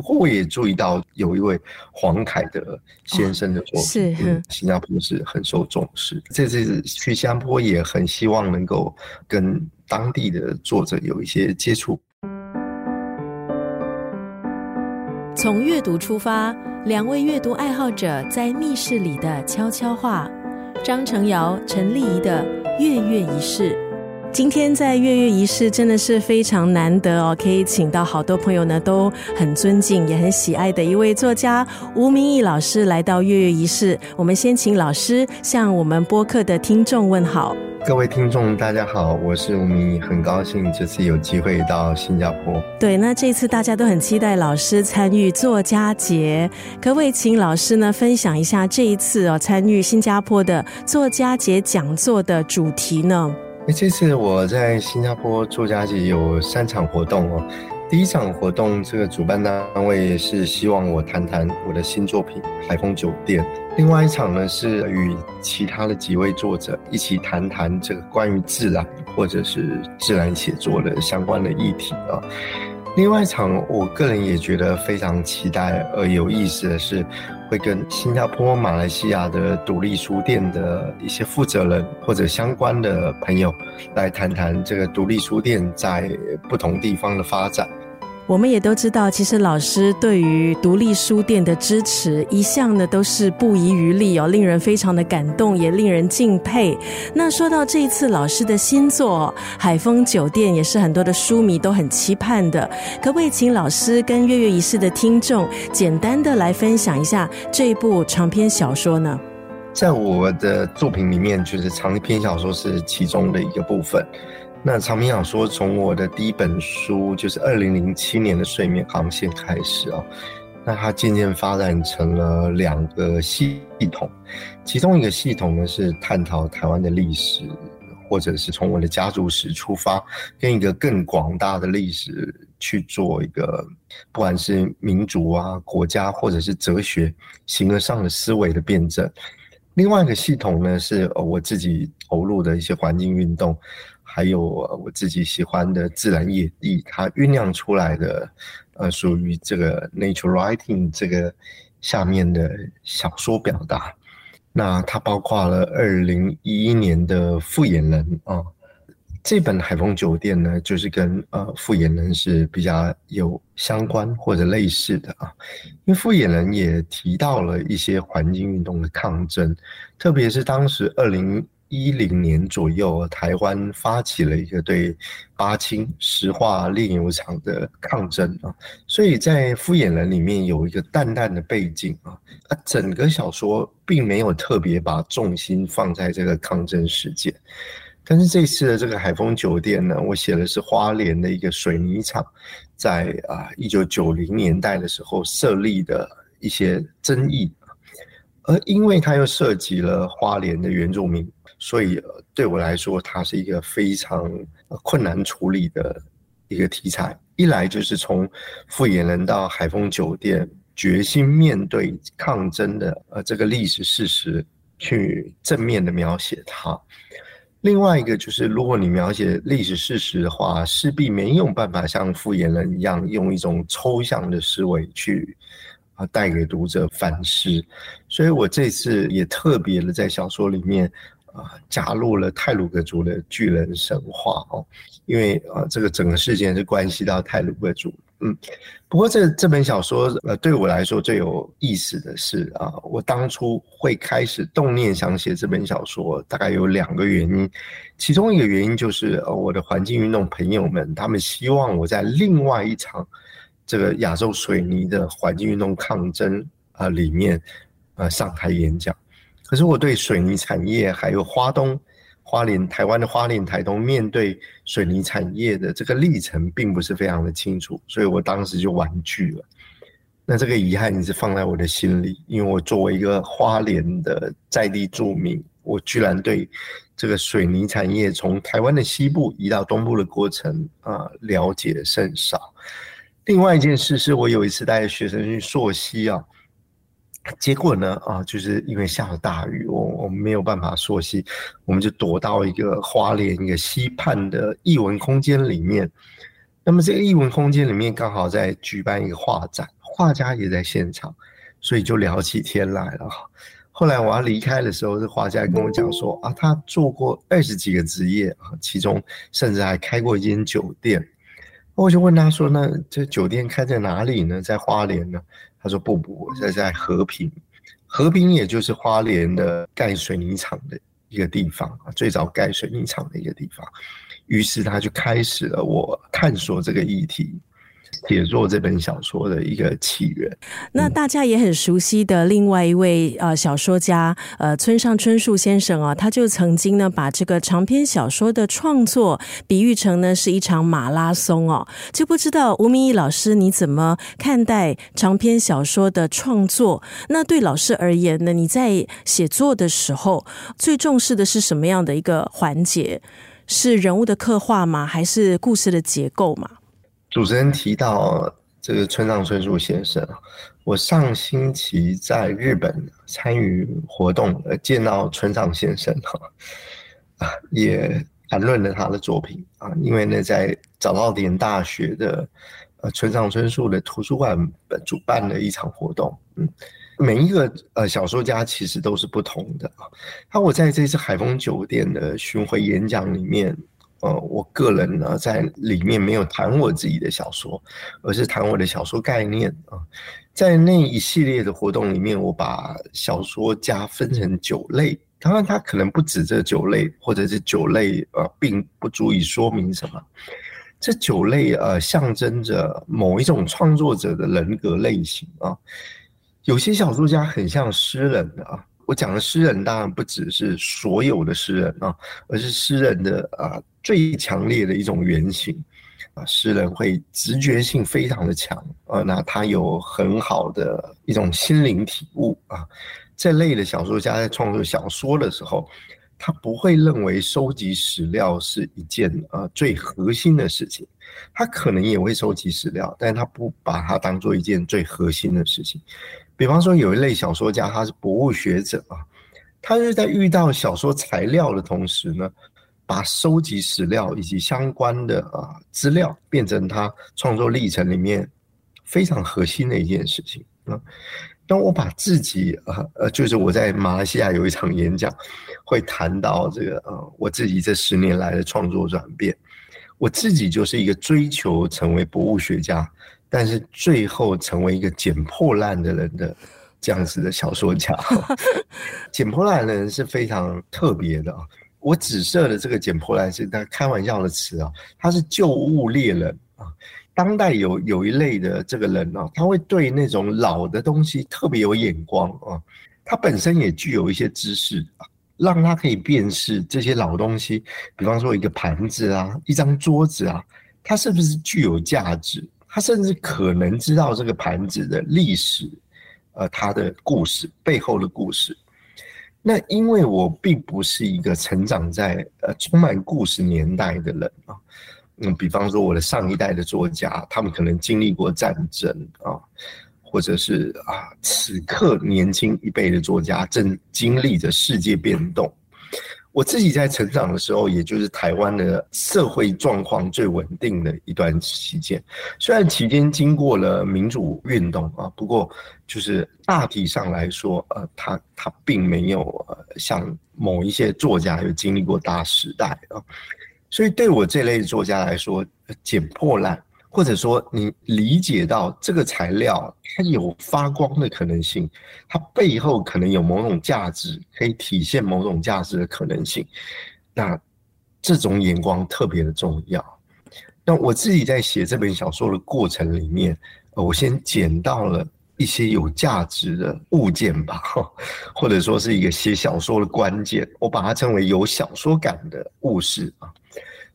不过我也注意到有一位黄凯的先生的作品，是新加坡是很受重视。这次去新加坡也很希望能够跟当地的作者有一些接触。从阅读出发，两位阅读爱好者在密室里的悄悄话。张成尧、陈丽仪的月月仪式。今天在月月仪式真的是非常难得哦，可以请到好多朋友呢都很尊敬也很喜爱的一位作家吴明义老师来到月月仪式。我们先请老师向我们播客的听众问好。各位听众，大家好，我是吴明义，很高兴这次有机会到新加坡。对，那这次大家都很期待老师参与作家节，可不可以请老师呢分享一下这一次哦参与新加坡的作家节讲座的主题呢？这次我在新加坡作家节有三场活动哦。第一场活动，这个主办单位是希望我谈谈我的新作品《海风酒店》。另外一场呢，是与其他的几位作者一起谈谈这个关于自然或者是自然写作的相关的议题啊。另外一场，我个人也觉得非常期待而有意思的是。会跟新加坡、马来西亚的独立书店的一些负责人或者相关的朋友来谈谈这个独立书店在不同地方的发展。我们也都知道，其实老师对于独立书店的支持一向呢都是不遗余力哦，令人非常的感动，也令人敬佩。那说到这一次老师的新作《海风酒店》，也是很多的书迷都很期盼的。可不可以请老师跟月月仪式的听众简单的来分享一下这一部长篇小说呢？在我的作品里面，就是长篇小说是其中的一个部分。那常明想说从我的第一本书就是二零零七年的《睡眠航线》开始啊，那它渐渐发展成了两个系统，其中一个系统呢是探讨台湾的历史，或者是从我的家族史出发，跟一个更广大的历史去做一个，不管是民族啊、国家或者是哲学形而上的思维的辩证。另外一个系统呢是我自己投入的一些环境运动。还有我自己喜欢的自然野地，它酝酿出来的，呃，属于这个 nature writing 这个下面的小说表达。那它包括了二零一一年的《复眼人》啊，这本《海风酒店》呢，就是跟呃《复眼人》是比较有相关或者类似的啊，因为《复眼人》也提到了一些环境运动的抗争，特别是当时二零。一零年左右，台湾发起了一个对八清石化炼油厂的抗争啊，所以在《敷衍人》里面有一个淡淡的背景啊，啊，整个小说并没有特别把重心放在这个抗争事件，但是这次的这个海丰酒店呢，我写的是花莲的一个水泥厂，在啊一九九零年代的时候设立的一些争议，而因为它又涉及了花莲的原住民。所以对我来说，它是一个非常困难处理的一个题材。一来就是从复眼人到海丰酒店，决心面对抗争的呃这个历史事实，去正面的描写它。另外一个就是，如果你描写历史事实的话，势必没有办法像复眼人一样，用一种抽象的思维去啊带给读者反思。所以我这次也特别的在小说里面。啊，加入了泰鲁格族的巨人神话哦，因为啊，这个整个事件是关系到泰鲁格族。嗯，不过这这本小说呃，对我来说最有意思的是啊，我当初会开始动念想写这本小说，大概有两个原因，其中一个原因就是呃，我的环境运动朋友们他们希望我在另外一场这个亚洲水泥的环境运动抗争啊里面呃上台演讲。可是我对水泥产业还有花东、花莲、台湾的花莲、台东面对水泥产业的这个历程，并不是非常的清楚，所以我当时就婉拒了。那这个遗憾也是放在我的心里，因为我作为一个花莲的在地住民，我居然对这个水泥产业从台湾的西部移到东部的过程啊了解甚少。另外一件事是我有一次带学生去溯溪啊。结果呢？啊，就是因为下了大雨，我我们没有办法溯溪，我们就躲到一个花莲一个溪畔的艺文空间里面。那么这个艺文空间里面刚好在举办一个画展，画家也在现场，所以就聊起天来了。后来我要离开的时候，这画家跟我讲说啊，他做过二十几个职业啊，其中甚至还开过一间酒店。我就问他说：“那这酒店开在哪里呢？在花莲呢？”他说：“不不，我在在和平，和平也就是花莲的盖水泥厂的一个地方啊，最早盖水泥厂的一个地方。”于是他就开始了我探索这个议题。写作这本小说的一个起源。那大家也很熟悉的另外一位呃小说家呃村上春树先生啊，他就曾经呢把这个长篇小说的创作比喻成呢是一场马拉松哦。就不知道吴明义老师你怎么看待长篇小说的创作？那对老师而言呢，你在写作的时候最重视的是什么样的一个环节？是人物的刻画吗？还是故事的结构吗？主持人提到这个村上春树先生，我上星期在日本参与活动，呃，见到村上先生哈，啊，也谈论了他的作品啊，因为呢，在早稻田大学的呃村上春树的图书馆主办的一场活动，嗯，每一个呃小说家其实都是不同的啊，那我在这次海丰酒店的巡回演讲里面。呃，我个人呢，在里面没有谈我自己的小说，而是谈我的小说概念啊。在那一系列的活动里面，我把小说家分成九类，当然它可能不止这九类，或者是九类呃，并不足以说明什么。这九类呃，象征着某一种创作者的人格类型啊。有些小说家很像诗人啊。我讲的诗人当然不只是所有的诗人啊，而是诗人的啊最强烈的一种原型啊。诗人会直觉性非常的强啊，那他有很好的一种心灵体悟啊。这类的小说家在创作小说的时候，他不会认为收集史料是一件啊最核心的事情，他可能也会收集史料，但他不把它当做一件最核心的事情。比方说，有一类小说家，他是博物学者啊，他是在遇到小说材料的同时呢，把收集史料以及相关的啊资料变成他创作历程里面非常核心的一件事情啊。当我把自己啊呃，就是我在马来西亚有一场演讲，会谈到这个呃，我自己这十年来的创作转变，我自己就是一个追求成为博物学家。但是最后成为一个捡破烂的人的这样子的小说家，捡破烂的人是非常特别的啊！我指涉的这个捡破烂是他开玩笑的词啊，他是旧物猎人啊。当代有有一类的这个人啊，他会对那种老的东西特别有眼光啊，他本身也具有一些知识啊，让他可以辨识这些老东西，比方说一个盘子啊，一张桌子啊，它是不是具有价值？他甚至可能知道这个盘子的历史，呃，它的故事背后的故事。那因为我并不是一个成长在呃充满故事年代的人啊，嗯，比方说我的上一代的作家，他们可能经历过战争啊，或者是啊，此刻年轻一辈的作家正经历着世界变动。我自己在成长的时候，也就是台湾的社会状况最稳定的一段期间。虽然期间经过了民主运动啊，不过就是大体上来说，呃，他他并没有呃像某一些作家有经历过大时代啊。所以对我这类作家来说，捡破烂。或者说，你理解到这个材料它有发光的可能性，它背后可能有某种价值，可以体现某种价值的可能性，那这种眼光特别的重要。那我自己在写这本小说的过程里面，我先捡到了一些有价值的物件吧，或者说是一个写小说的关键，我把它称为有小说感的故事啊。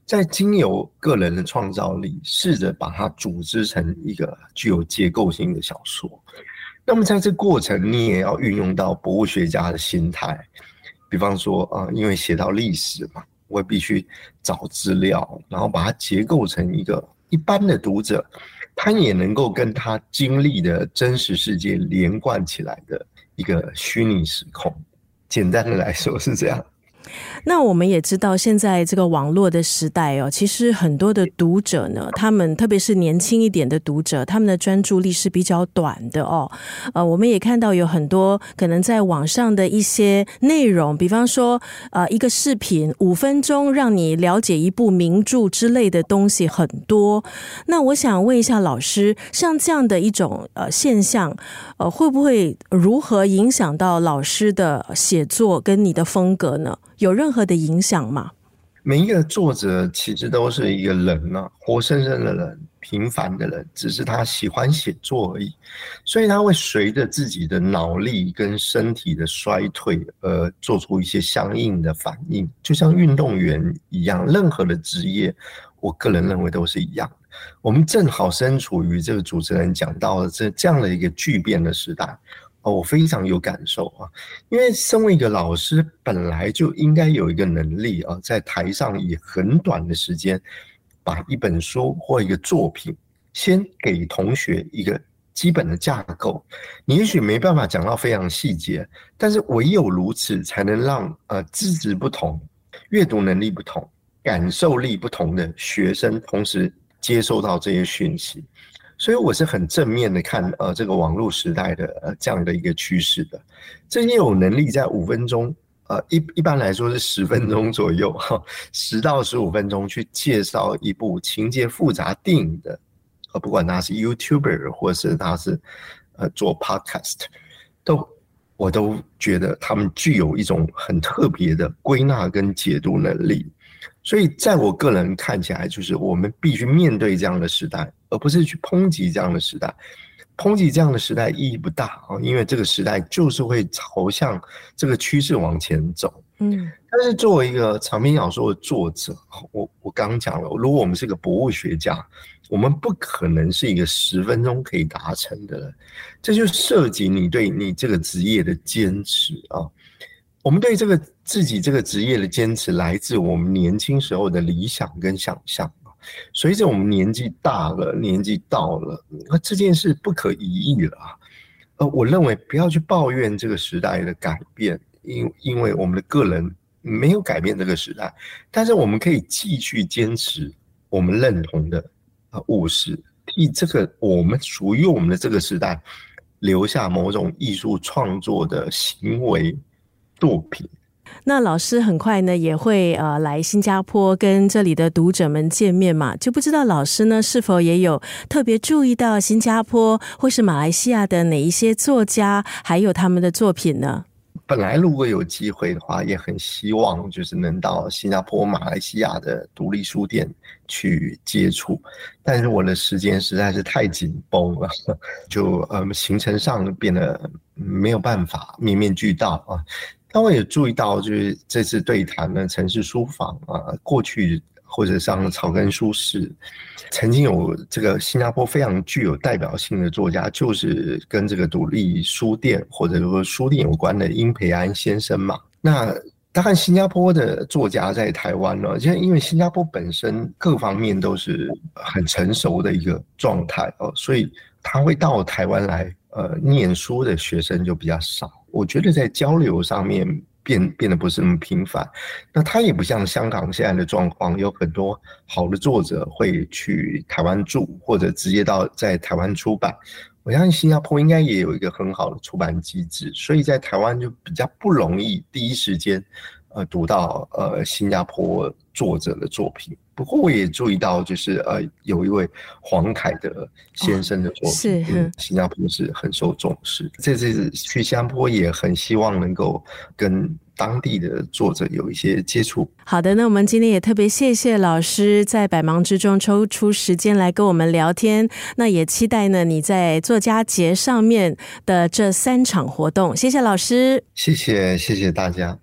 在经由个人的创造力，试着把它组织成一个具有结构性的小说。那么在这过程，你也要运用到博物学家的心态。比方说啊，因为写到历史嘛，我必须找资料，然后把它结构成一个一般的读者，他也能够跟他经历的真实世界连贯起来的一个虚拟时空。简单的来说是这样。那我们也知道，现在这个网络的时代哦，其实很多的读者呢，他们特别是年轻一点的读者，他们的专注力是比较短的哦。呃，我们也看到有很多可能在网上的一些内容，比方说呃一个视频五分钟让你了解一部名著之类的东西很多。那我想问一下老师，像这样的一种呃现象，呃会不会如何影响到老师的写作跟你的风格呢？有任何何的影响吗？每一个作者其实都是一个人啊，活生生的人，平凡的人，只是他喜欢写作而已，所以他会随着自己的脑力跟身体的衰退而做出一些相应的反应，就像运动员一样，任何的职业，我个人认为都是一样。我们正好身处于这个主持人讲到的这这样的一个巨变的时代。哦，我非常有感受啊，因为身为一个老师，本来就应该有一个能力啊，在台上以很短的时间，把一本书或一个作品，先给同学一个基本的架构。你也许没办法讲到非常细节，但是唯有如此，才能让呃资质不同、阅读能力不同、感受力不同的学生同时接收到这些讯息。所以我是很正面的看呃这个网络时代的呃这样的一个趋势的，这些有能力在五分钟呃一一般来说是十分钟左右哈十到十五分钟去介绍一部情节复杂电影的，呃不管他是 YouTuber 或是他是呃做 Podcast，都我都觉得他们具有一种很特别的归纳跟解读能力。所以，在我个人看起来，就是我们必须面对这样的时代，而不是去抨击这样的时代。抨击这样的时代意义不大啊，因为这个时代就是会朝向这个趋势往前走。嗯，但是作为一个长篇小说的作者，我我刚刚讲了，如果我们是个博物学家，我们不可能是一个十分钟可以达成的人，这就涉及你对你这个职业的坚持啊。我们对这个自己这个职业的坚持，来自我们年轻时候的理想跟想象啊。随着我们年纪大了，年纪到了，那这件事不可移议了啊。呃，我认为不要去抱怨这个时代的改变，因因为我们的个人没有改变这个时代，但是我们可以继续坚持我们认同的啊务实，替这个我们属于我们的这个时代留下某种艺术创作的行为。作品，那老师很快呢也会呃来新加坡跟这里的读者们见面嘛，就不知道老师呢是否也有特别注意到新加坡或是马来西亚的哪一些作家，还有他们的作品呢？本来如果有机会的话，也很希望就是能到新加坡、马来西亚的独立书店去接触，但是我的时间实在是太紧绷了，就呃行程上变得没有办法面面俱到啊。但我也注意到，就是这次对谈的城市书房啊，过去或者像草根书室，曾经有这个新加坡非常具有代表性的作家，就是跟这个独立书店或者说书店有关的殷培安先生嘛。那当然，新加坡的作家在台湾呢，现在因为新加坡本身各方面都是很成熟的一个状态哦，所以他会到台湾来呃念书的学生就比较少。我觉得在交流上面变变得不是那么频繁，那他也不像香港现在的状况，有很多好的作者会去台湾住，或者直接到在台湾出版。我相信新加坡应该也有一个很好的出版机制，所以在台湾就比较不容易第一时间呃读到呃新加坡作者的作品。不过我也注意到，就是呃，有一位黄凯的先生的作品，是新加坡是很受重视。这次去新加坡也很希望能够跟当地的作者有一些接触。好的，那我们今天也特别谢谢老师在百忙之中抽出时间来跟我们聊天。那也期待呢你在作家节上面的这三场活动。谢谢老师，谢谢谢谢大家。